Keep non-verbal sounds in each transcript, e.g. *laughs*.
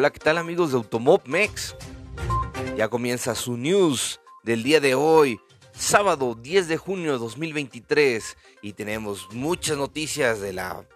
Hola, ¿qué tal amigos de Automob Mex? Ya comienza su news del día de hoy, sábado 10 de junio de 2023, y tenemos muchas noticias de la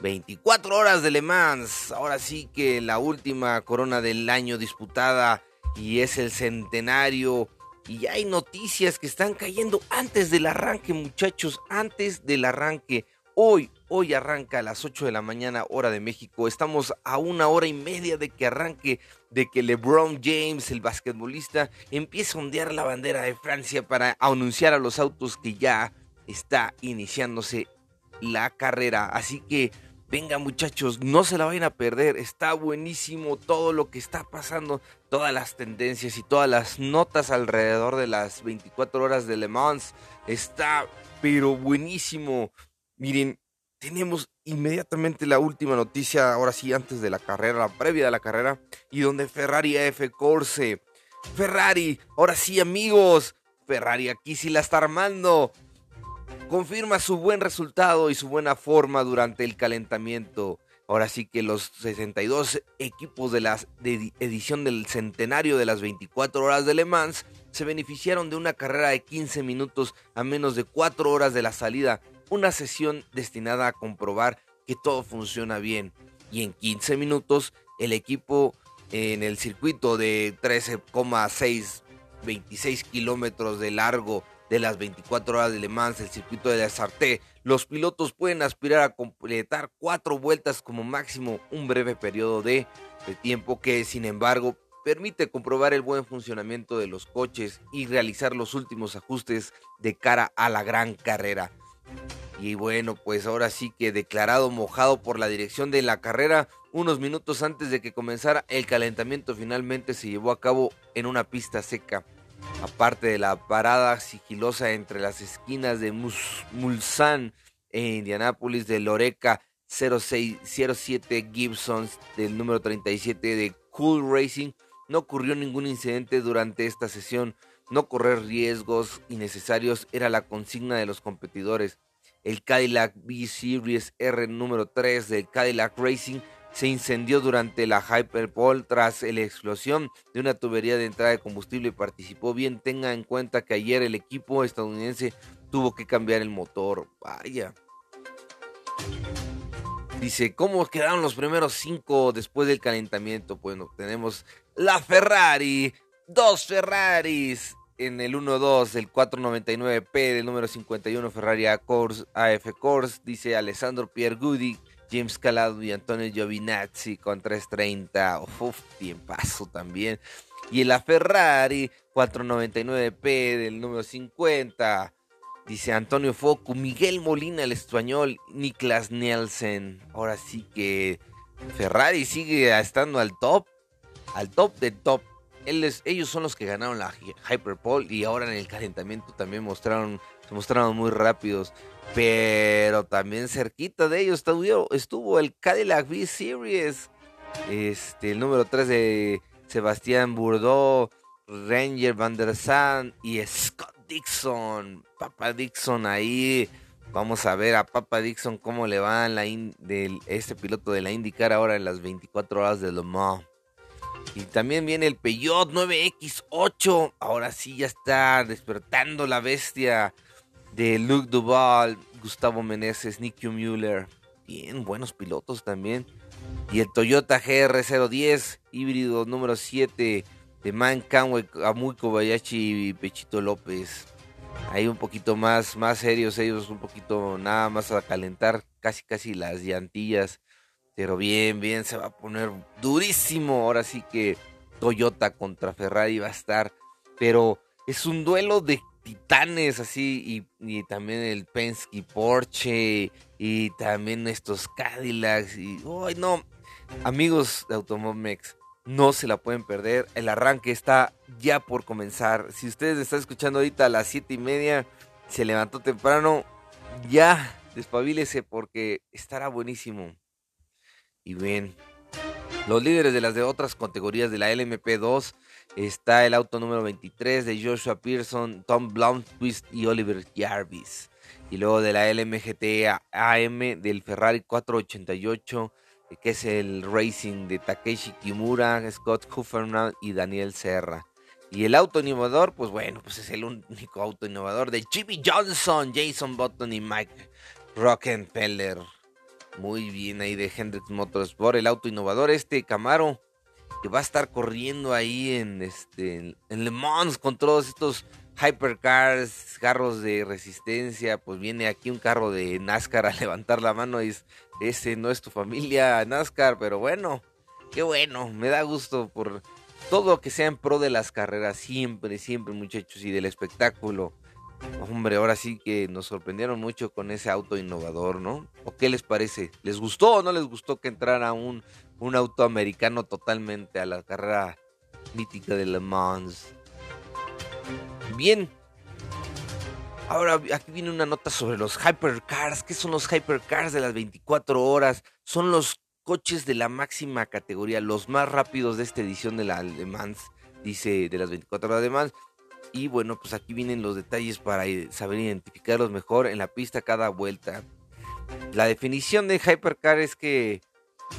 24 horas de Le Mans. Ahora sí que la última corona del año disputada y es el centenario. Y hay noticias que están cayendo antes del arranque, muchachos, antes del arranque. Hoy, hoy arranca a las 8 de la mañana, hora de México. Estamos a una hora y media de que arranque, de que LeBron James, el basquetbolista, empiece a ondear la bandera de Francia para anunciar a los autos que ya está iniciándose la carrera. Así que Venga muchachos, no se la vayan a perder, está buenísimo todo lo que está pasando, todas las tendencias y todas las notas alrededor de las 24 horas de Le Mans. Está pero buenísimo. Miren, tenemos inmediatamente la última noticia, ahora sí, antes de la carrera, la previa de la carrera, y donde Ferrari F Corse. Ferrari, ahora sí amigos, Ferrari aquí sí la está armando. Confirma su buen resultado y su buena forma durante el calentamiento. Ahora sí que los 62 equipos de la edición del centenario de las 24 horas de Le Mans se beneficiaron de una carrera de 15 minutos a menos de 4 horas de la salida, una sesión destinada a comprobar que todo funciona bien. Y en 15 minutos el equipo en el circuito de 13,6 26 kilómetros de largo de las 24 horas de Le Mans, el circuito de la Sarté, los pilotos pueden aspirar a completar cuatro vueltas como máximo, un breve periodo de, de tiempo que sin embargo permite comprobar el buen funcionamiento de los coches y realizar los últimos ajustes de cara a la gran carrera. Y bueno, pues ahora sí que declarado mojado por la dirección de la carrera, unos minutos antes de que comenzara el calentamiento finalmente se llevó a cabo en una pista seca aparte de la parada sigilosa entre las esquinas de Mulsanne e Indianápolis de Loreca 0607 Gibson del número 37 de Cool Racing, no ocurrió ningún incidente durante esta sesión. No correr riesgos innecesarios era la consigna de los competidores. El Cadillac B-Series R número 3 del Cadillac Racing se incendió durante la Hyperpole tras la explosión de una tubería de entrada de combustible participó bien. Tenga en cuenta que ayer el equipo estadounidense tuvo que cambiar el motor. Vaya. Dice, ¿cómo quedaron los primeros cinco después del calentamiento? Bueno, tenemos la Ferrari, dos Ferraris en el 1-2, el 499P del número 51 Ferrari AF Course, dice Alessandro Piergudi, James Calado y Antonio Giovinazzi con 330. Uf, bien paso también. Y la Ferrari 499P del número 50. Dice Antonio Focu, Miguel Molina el español, Niklas Nielsen. Ahora sí que Ferrari sigue estando al top, al top de top. Ellos son los que ganaron la Hyperpole y ahora en el calentamiento también mostraron, se mostraron muy rápidos. Pero también cerquita de ellos estuvo, estuvo el Cadillac V Series. Este, el número 3 de Sebastián Bourdeau, Ranger Van der Sand y Scott Dixon. Papa Dixon ahí. Vamos a ver a Papa Dixon cómo le va en este piloto de la IndyCar ahora en las 24 horas de Le. Y también viene el Peugeot 9X8. Ahora sí ya está despertando la bestia de Luke Duval, Gustavo Meneses, Nicky Mueller. Bien, buenos pilotos también. Y el Toyota GR010, híbrido número 7 de Man Canway, Amuy Kobayashi y Pechito López. Ahí un poquito más, más serios ellos, un poquito nada más a calentar casi casi las llantillas. Pero bien, bien, se va a poner durísimo. Ahora sí que Toyota contra Ferrari va a estar. Pero es un duelo de titanes así y, también el Penske Porsche y también estos Cadillacs y ¡ay no! Amigos de Automomex, no se la pueden perder. El arranque está ya por comenzar. Si ustedes están escuchando ahorita a las 7 y media, se levantó temprano, ya despabilese porque estará buenísimo. Y bien, los líderes de las de otras categorías de la LMP2 está el auto número 23 de Joshua Pearson, Tom Blomqvist y Oliver Jarvis. Y luego de la LMGT AM del Ferrari 488 que es el Racing de Takeshi Kimura, Scott Huffernall y Daniel Serra. Y el auto innovador, pues bueno, pues es el único auto innovador de Jimmy Johnson, Jason Button y Mike Rockenfeller. Muy bien ahí de Hendrix Motorsport, el auto innovador este Camaro que va a estar corriendo ahí en este en Le Mans con todos estos hypercars, carros de resistencia, pues viene aquí un carro de NASCAR a *laughs* levantar la mano y es, ese no es tu familia NASCAR, pero bueno, qué bueno, me da gusto por todo lo que sea en pro de las carreras, siempre, siempre muchachos, y del espectáculo. Hombre, ahora sí que nos sorprendieron mucho con ese auto innovador, ¿no? ¿O qué les parece? ¿Les gustó o no les gustó que entrara un, un auto americano totalmente a la carrera mítica de Le Mans? Bien. Ahora aquí viene una nota sobre los hypercars. ¿Qué son los hypercars de las 24 horas? Son los coches de la máxima categoría, los más rápidos de esta edición de la Le Mans, dice de las 24 horas de Mans. Y bueno, pues aquí vienen los detalles para saber identificarlos mejor en la pista cada vuelta. La definición de hypercar es que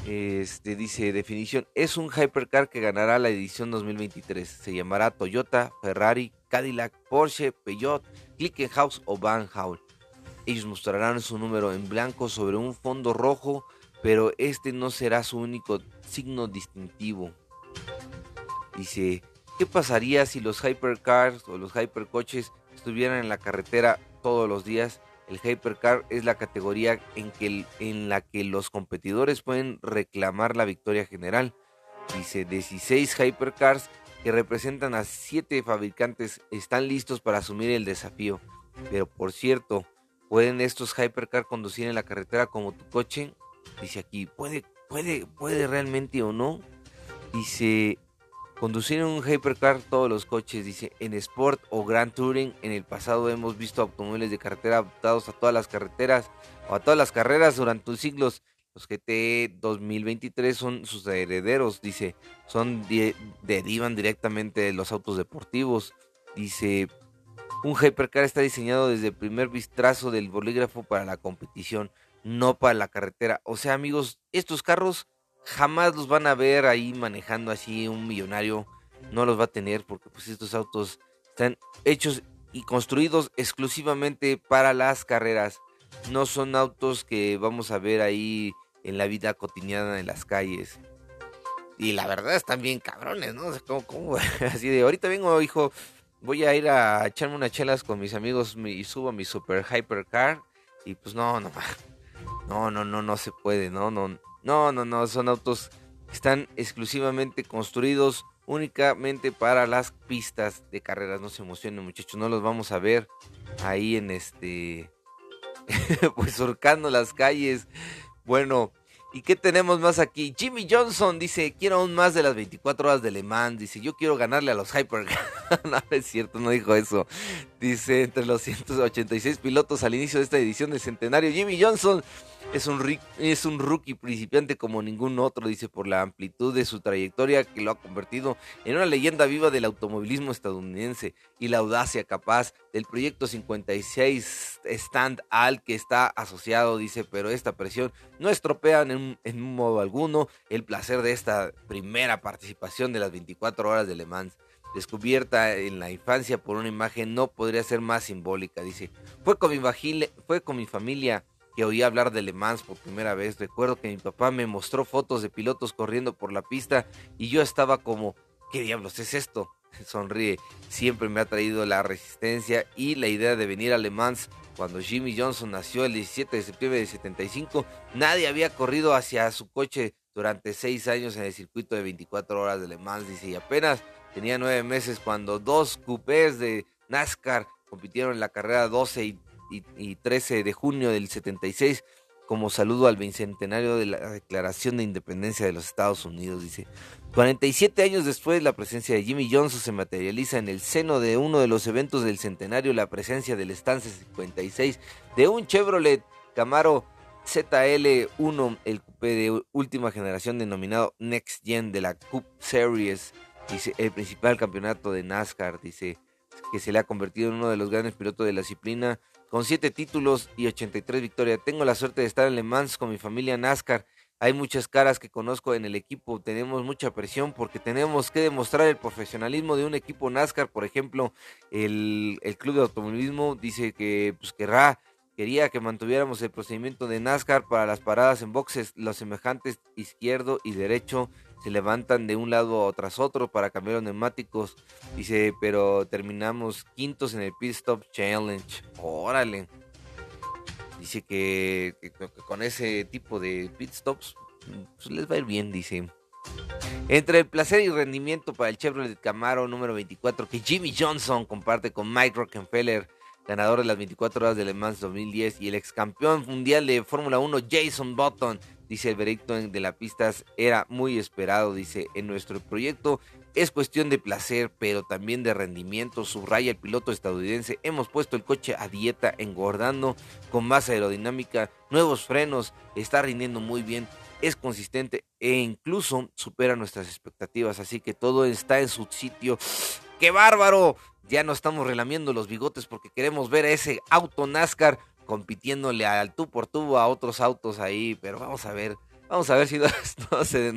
este dice definición es un hypercar que ganará la edición 2023. Se llamará Toyota, Ferrari, Cadillac, Porsche, Peugeot, Clickenhaus o Van Howl. Ellos mostrarán su número en blanco sobre un fondo rojo pero este no será su único signo distintivo. Dice, ¿qué pasaría si los hypercars o los hypercoches estuvieran en la carretera todos los días? El hypercar es la categoría en, que, en la que los competidores pueden reclamar la victoria general. Dice, 16 hypercars que representan a 7 fabricantes están listos para asumir el desafío. Pero por cierto, ¿pueden estos hypercars conducir en la carretera como tu coche? Dice aquí, ¿puede, puede, puede realmente o no? Dice, conducir un hypercar todos los coches, dice, en Sport o Grand Touring, en el pasado hemos visto automóviles de carretera adaptados a todas las carreteras o a todas las carreras durante siglos. Los GT 2023 son sus herederos, dice, son derivan directamente de los autos deportivos. Dice, un hypercar está diseñado desde el primer vistazo del bolígrafo para la competición no para la carretera. O sea, amigos, estos carros jamás los van a ver ahí manejando así un millonario. No los va a tener porque pues estos autos están hechos y construidos exclusivamente para las carreras. No son autos que vamos a ver ahí en la vida cotidiana en las calles. Y la verdad están bien cabrones, ¿no? O *laughs* Así de, ahorita vengo, hijo, voy a ir a echarme unas chelas con mis amigos y subo mi super hypercar. Y pues no, no, *laughs* no, no, no, no se puede, no, no, no, no, no, son autos que están exclusivamente construidos únicamente para las pistas de carreras. No se emocionen, muchachos, no los vamos a ver ahí en este, *laughs* pues surcando las calles. Bueno, ¿Y qué tenemos más aquí? Jimmy Johnson dice, quiero aún más de las 24 horas de Le Mans. Dice, yo quiero ganarle a los Hyper. *laughs* *laughs* no, es cierto, no dijo eso. Dice, entre los 186 pilotos al inicio de esta edición del centenario, Jimmy Johnson es un, es un rookie principiante como ningún otro, dice, por la amplitud de su trayectoria que lo ha convertido en una leyenda viva del automovilismo estadounidense y la audacia capaz del proyecto 56 Stand al que está asociado, dice, pero esta presión no estropea en, en un modo alguno el placer de esta primera participación de las 24 horas de Le Mans descubierta en la infancia por una imagen no podría ser más simbólica. Dice, fue con mi, fue con mi familia que oí hablar de Le Mans por primera vez. Recuerdo que mi papá me mostró fotos de pilotos corriendo por la pista y yo estaba como, ¿qué diablos es esto? *laughs* Sonríe, siempre me ha traído la resistencia y la idea de venir a Le Mans. Cuando Jimmy Johnson nació el 17 de septiembre de 75, nadie había corrido hacia su coche durante seis años en el circuito de 24 horas de Le Mans. Dice, y apenas tenía nueve meses cuando dos coupés de NASCAR compitieron en la carrera 12 y y, 13 de junio del 76 como saludo al bicentenario de la Declaración de Independencia de los Estados Unidos. Dice, 47 años después la presencia de Jimmy Johnson se materializa en el seno de uno de los eventos del centenario, la presencia del Stance 56 de un Chevrolet Camaro ZL1, el coupé de última generación denominado Next Gen de la Cup Series, dice, el principal campeonato de NASCAR, dice, que se le ha convertido en uno de los grandes pilotos de la disciplina con 7 títulos y 83 victorias. Tengo la suerte de estar en Le Mans con mi familia NASCAR. Hay muchas caras que conozco en el equipo, tenemos mucha presión porque tenemos que demostrar el profesionalismo de un equipo NASCAR, por ejemplo, el, Club de Automovilismo dice que pues, querrá, quería que mantuviéramos el procedimiento de NASCAR para las paradas en boxes, los semejantes izquierdo y derecho se levantan de un lado tras otro para cambiar los neumáticos, dice, pero terminamos quintos en el Pit Stop Challenge, órale. Dice que, con ese tipo de pit stops pues les va a ir bien, dice. Entre el placer y rendimiento para el Chevrolet Camaro número 24 que Jimmy Johnson comparte con Mike Rockefeller, ganador de las 24 horas de Le Mans 2010, y el ex campeón mundial de Fórmula 1 Jason Button, dice el veredicto de la pista era muy esperado, dice, en nuestro proyecto es cuestión de placer, pero también de rendimiento, subraya el piloto estadounidense. Hemos puesto el coche a dieta, engordando con más aerodinámica, nuevos frenos, está rindiendo muy bien, es consistente e incluso supera nuestras expectativas. Así que todo está en su sitio. ¡Qué bárbaro! Ya no estamos relamiendo los bigotes porque queremos ver a ese auto NASCAR compitiéndole al tú por tú a otros autos ahí, pero vamos a ver Vamos a ver si *laughs* no, se,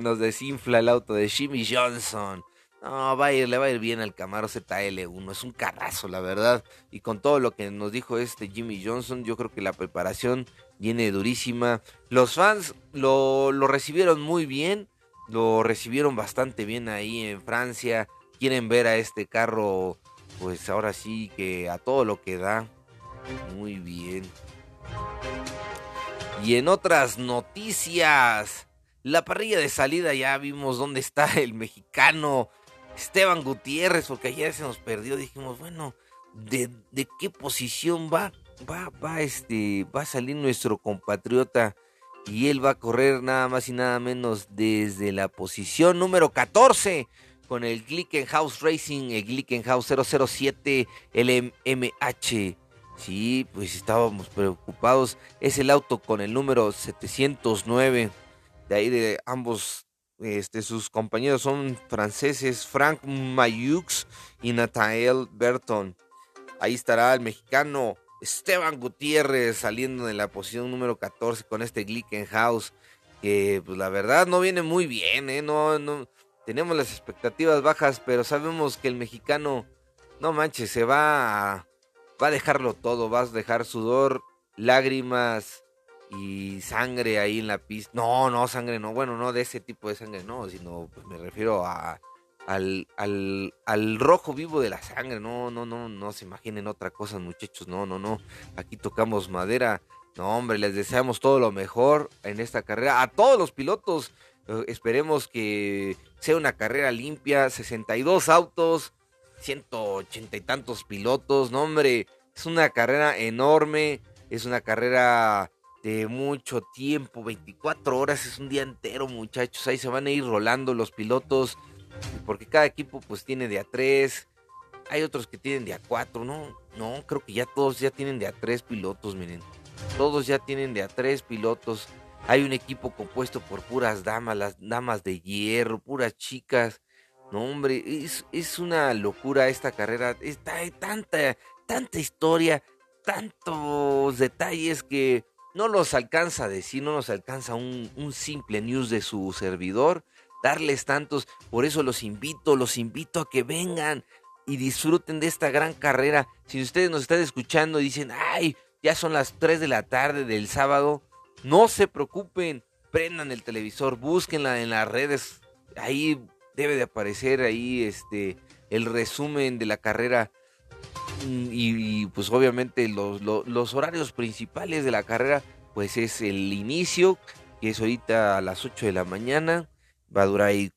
nos, desinfla el auto de Jimmy Johnson. No, va a ir, le va a ir bien al Camaro ZL1. Es un carrazo, la verdad. Y con todo lo que nos dijo este Jimmy Johnson, yo creo que la preparación viene durísima. Los fans lo, lo recibieron muy bien. Lo recibieron bastante bien ahí en Francia. Quieren ver a este carro, pues ahora sí que a todo lo que da. Muy bien. Y en otras noticias, la parrilla de salida ya vimos dónde está el mexicano Esteban Gutiérrez, porque ayer se nos perdió. Dijimos, bueno, ¿de, qué posición va? Va, va, este, va a salir nuestro compatriota y él va a correr nada más y nada menos desde la posición número 14 con el Glickenhaus Racing, el Glickenhaus 007 LMH. Sí, pues estábamos preocupados. Es el auto con el número 709. De ahí de ambos, este, sus compañeros son franceses, Frank Mayux y Nathaniel Berton. Ahí estará el mexicano Esteban Gutiérrez saliendo de la posición número 14 con este Glickenhaus. Que pues la verdad no viene muy bien, ¿eh? No, no, tenemos las expectativas bajas, pero sabemos que el mexicano, no manches, se va a va a dejarlo todo, vas a dejar sudor, lágrimas y sangre ahí en la pista. No, no, sangre no, bueno, no de ese tipo de sangre, no, sino pues me refiero a al, al, al rojo vivo de la sangre, no, no, no, no se imaginen otra cosa, muchachos, no, no, no, aquí tocamos madera, no, hombre, les deseamos todo lo mejor en esta carrera, a todos los pilotos, eh, esperemos que sea una carrera limpia, 62 autos, 180 y tantos pilotos, no hombre, es una carrera enorme, es una carrera de mucho tiempo, 24 horas, es un día entero muchachos, ahí se van a ir rolando los pilotos, porque cada equipo pues tiene de a 3, hay otros que tienen de a 4, no, no, creo que ya todos ya tienen de a 3 pilotos, miren, todos ya tienen de a 3 pilotos, hay un equipo compuesto por puras damas, las damas de hierro, puras chicas, no, hombre, es, una locura esta carrera. Está, hay tanta, tanta historia, tantos detalles que no los alcanza a decir, no nos alcanza un, un simple news de su servidor. Darles tantos, por eso los invito, los invito a que vengan y disfruten de esta gran carrera. Si ustedes nos están escuchando y dicen, ay, ya son las 3 de la tarde del sábado, no se preocupen, prendan el televisor, búsquenla en las redes, ahí debe de aparecer ahí este el resumen de la carrera mm, y, pues obviamente los, horarios principales de la carrera pues es el inicio que es ahorita a las 8 de la mañana va a durar ahí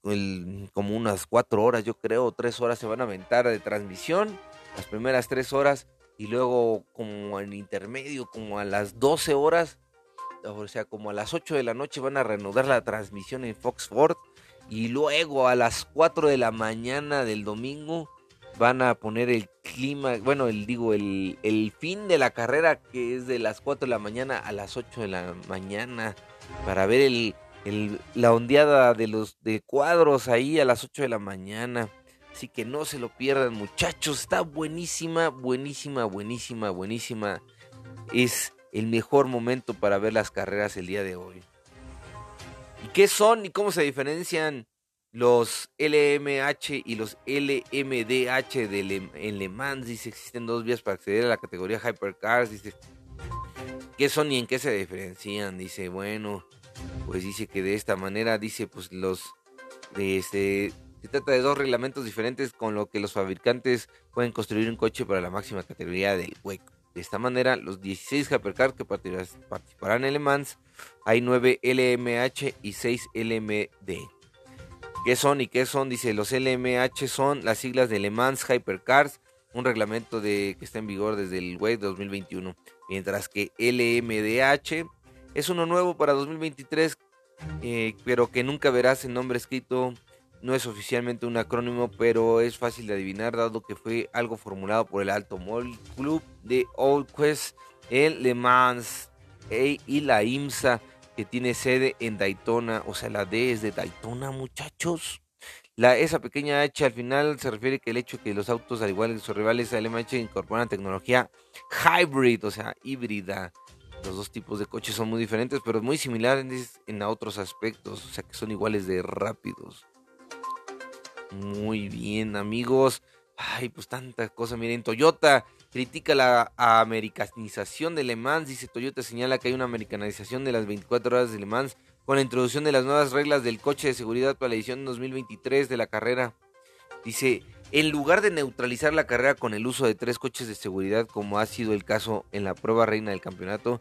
como unas 4 horas yo creo 3 horas se van a aventar de transmisión las primeras 3 horas y luego como en intermedio como a las 12 horas o sea como a las 8 de la noche van a reanudar la transmisión en Fox y luego a las 4 de la mañana del domingo van a poner el clima, bueno, el digo, el, el fin de la carrera que es de las 4 de la mañana a las 8 de la mañana para ver el, el, la ondeada de los de cuadros ahí a las 8 de la mañana. Así que no se lo pierdan muchachos, está buenísima, buenísima, buenísima, buenísima. Es el mejor momento para ver las carreras el día de hoy. ¿Y qué son y cómo se diferencian los LMH y los LMDH de en Le Mans? Dice, existen dos vías para acceder a la categoría Hypercars. Dice, ¿qué son y en qué se diferencian? Dice, bueno, pues dice que de esta manera, dice, pues los, de este, se trata de dos reglamentos diferentes con lo que los fabricantes pueden construir un coche para la máxima categoría del hueco. De esta manera, los 16 Hypercars que participarán en Le Mans, hay 9 LMH y 6 LMD. ¿Qué son y qué son? Dice, los LMH son las siglas de Le Mans Hypercars, un reglamento de, que está en vigor desde el WEC 2021. Mientras que LMDH es uno nuevo para 2023, eh, pero que nunca verás el nombre escrito no es oficialmente un acrónimo, pero es fácil de adivinar dado que fue algo formulado por el Alto Mall Club de Old Quest en Le Mans y la IMSA que tiene sede en Daytona, o sea, la D es de Daytona, muchachos. La, esa pequeña H al final se refiere que el hecho que los autos, al igual que sus rivales LMH, incorporan tecnología hybrid, o sea, híbrida. Los dos tipos de coches son muy diferentes, pero muy similares en otros aspectos, o sea, que son iguales de rápidos. Muy bien, amigos. Ay, pues tantas cosas. Miren, Toyota critica la americanización de Le Mans. Dice Toyota señala que hay una americanización de las 24 horas de Le Mans con la introducción de las nuevas reglas del coche de seguridad para la edición 2023 de la carrera. Dice, en lugar de neutralizar la carrera con el uso de tres coches de seguridad, como ha sido el caso en la prueba reina del campeonato,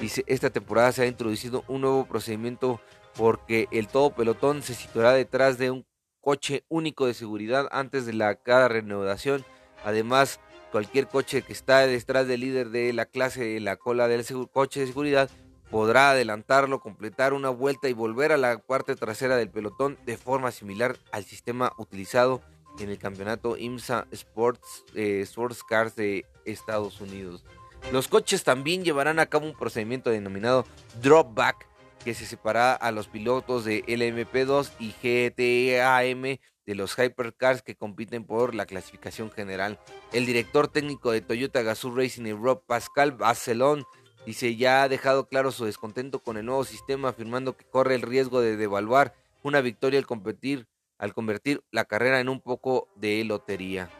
dice, esta temporada se ha introducido un nuevo procedimiento porque el todo pelotón se situará detrás de un coche único de seguridad antes de la cada renovación. Además, cualquier coche que está detrás del líder de la clase de la cola del coche de seguridad podrá adelantarlo, completar una vuelta y volver a la parte trasera del pelotón de forma similar al sistema utilizado en el campeonato IMSA Sports, eh, Sports Cars de Estados Unidos. Los coches también llevarán a cabo un procedimiento denominado drop back que se separa a los pilotos de LMP2 y GTAM de los Hypercars que compiten por la clasificación general. El director técnico de Toyota Gazoo Racing, Rob Pascal Barcelón, dice ya ha dejado claro su descontento con el nuevo sistema, afirmando que corre el riesgo de devaluar una victoria al competir, al convertir la carrera en un poco de lotería.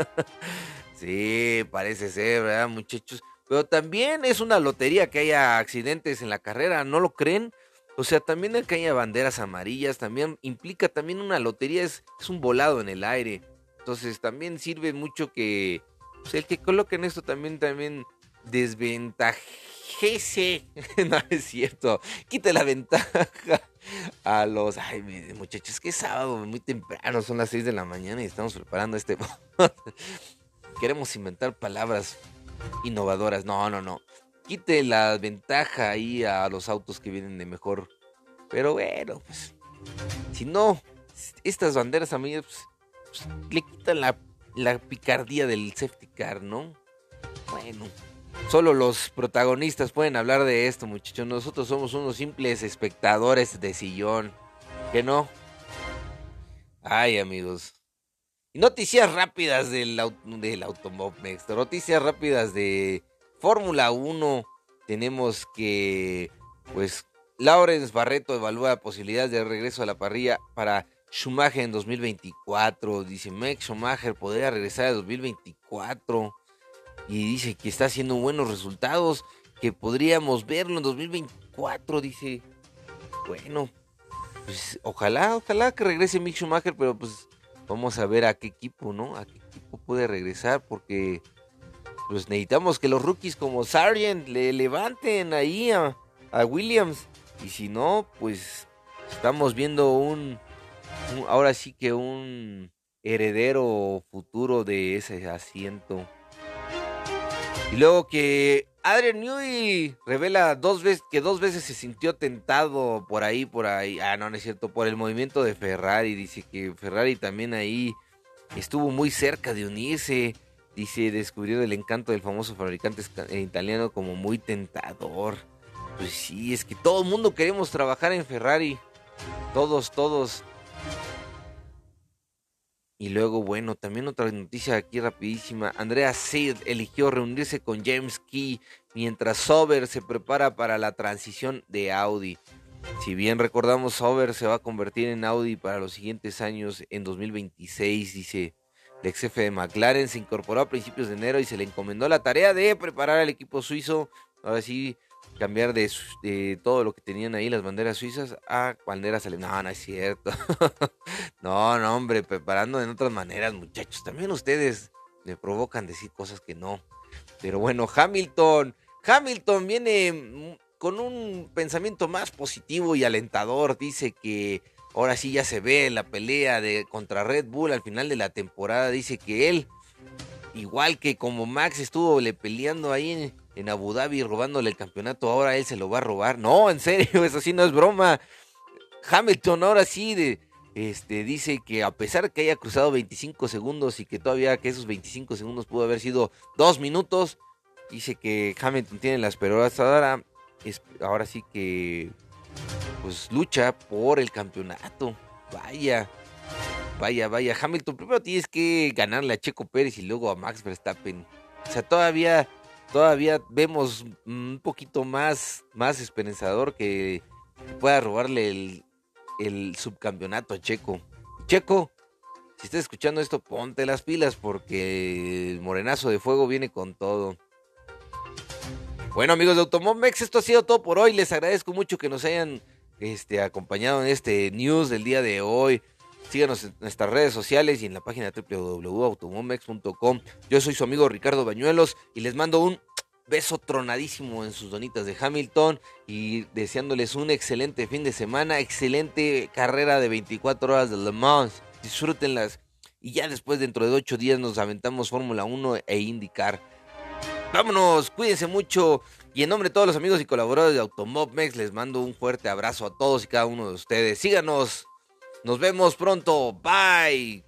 *laughs* sí, parece ser, ¿verdad, muchachos? Pero también es una lotería que haya accidentes en la carrera, ¿no lo creen? O sea, también el que haya banderas amarillas, también implica también una lotería, es, un volado en el aire. Entonces también sirve mucho que pues, el que coloquen esto también, también desventajese. *laughs* no es cierto. Quite la ventaja a los... Ay, muchachos, que es sábado, muy temprano, son las 6 de la mañana y estamos preparando este... *laughs* Queremos inventar palabras innovadoras. No, no, no. Quite la ventaja ahí a los autos que vienen de mejor. Pero bueno, pues. Si no, estas banderas a mí pues, pues, le quitan la, la picardía del safety car, ¿no? Bueno. Solo los protagonistas pueden hablar de esto, muchachos. Nosotros somos unos simples espectadores de sillón. ¿Que no? Ay, amigos. Noticias rápidas del, del Automóvil Noticias rápidas de Fórmula 1. Tenemos que, pues, Lawrence Barreto evalúa posibilidades de regreso a la parrilla para Schumacher en 2024. Dice, Max Schumacher podría regresar en 2024. Y dice que está haciendo buenos resultados, que podríamos verlo en 2024. Dice, bueno, pues ojalá, ojalá que regrese Mick Schumacher, pero pues Vamos a ver a qué equipo, ¿no? A qué equipo puede regresar porque pues necesitamos que los rookies como Sargent le levanten ahí a, Williams. Y si no, pues estamos viendo un, ahora sí que un heredero futuro de ese asiento. Y luego que Adrian Newey revela dos veces que dos veces se sintió tentado por ahí, por ahí. Ah, no, no es cierto, por el movimiento de Ferrari. Dice que Ferrari también ahí estuvo muy cerca de unirse. Dice, descubrió el encanto del famoso fabricante eh, italiano como muy tentador. Pues sí, es que todo el mundo queremos trabajar en Ferrari. Todos, todos. Y luego, bueno, también otra noticia aquí rapidísima. Andrea Seid eligió reunirse con James Key mientras Sober se prepara para la transición de Audi. Si bien recordamos, Sauber se va a convertir en Audi para los siguientes años en 2026, dice el ex jefe de McLaren, se incorporó a principios de enero y se le encomendó la tarea de preparar al equipo suizo. Ahora sí, cambiar de, todo lo que tenían ahí las banderas suizas a banderas alemanas. No, no es cierto. *laughs* no, no, hombre, preparando en otras maneras, muchachos. También ustedes me provocan decir cosas que no. Pero bueno, Hamilton. Hamilton viene con un pensamiento más positivo y alentador. Dice que ahora sí ya se ve la pelea de contra Red Bull al final de la temporada. Dice que él, igual que como Max estuvo le peleando ahí en, en Abu Dhabi robándole el campeonato, ahora él se lo va a robar. No, en serio, *laughs* eso sí no es broma. Hamilton ahora sí de, este, dice que a pesar que haya cruzado 25 segundos y que todavía que esos 25 segundos pudo haber sido dos minutos, dice que Hamilton tiene las peroras ahora, es, ahora sí que pues lucha por el campeonato. Vaya, vaya, vaya. Hamilton primero tienes que ganarle a Checo Pérez y luego a Max Verstappen. O sea, todavía todavía vemos un poquito más, más esperanzador que pueda robarle el, subcampeonato a Checo. Checo, si estás escuchando esto, ponte las pilas porque el morenazo de fuego viene con todo. Bueno amigos de Automomex, esto ha sido todo por hoy. Les agradezco mucho que nos hayan este, acompañado en este news del día de hoy. Síganos en nuestras redes sociales y en la página www.automomex.com. Yo soy su amigo Ricardo Bañuelos y les mando un beso tronadísimo en sus donitas de Hamilton y deseándoles un excelente fin de semana, excelente carrera de 24 horas de Le Mans. Disfrútenlas y ya después dentro de 8 días nos aventamos Fórmula 1 e indicar. Vámonos, cuídense mucho y en nombre de todos los amigos y colaboradores de Automobmex les mando un fuerte abrazo a todos y cada uno de ustedes. Síganos nos vemos pronto. Bye.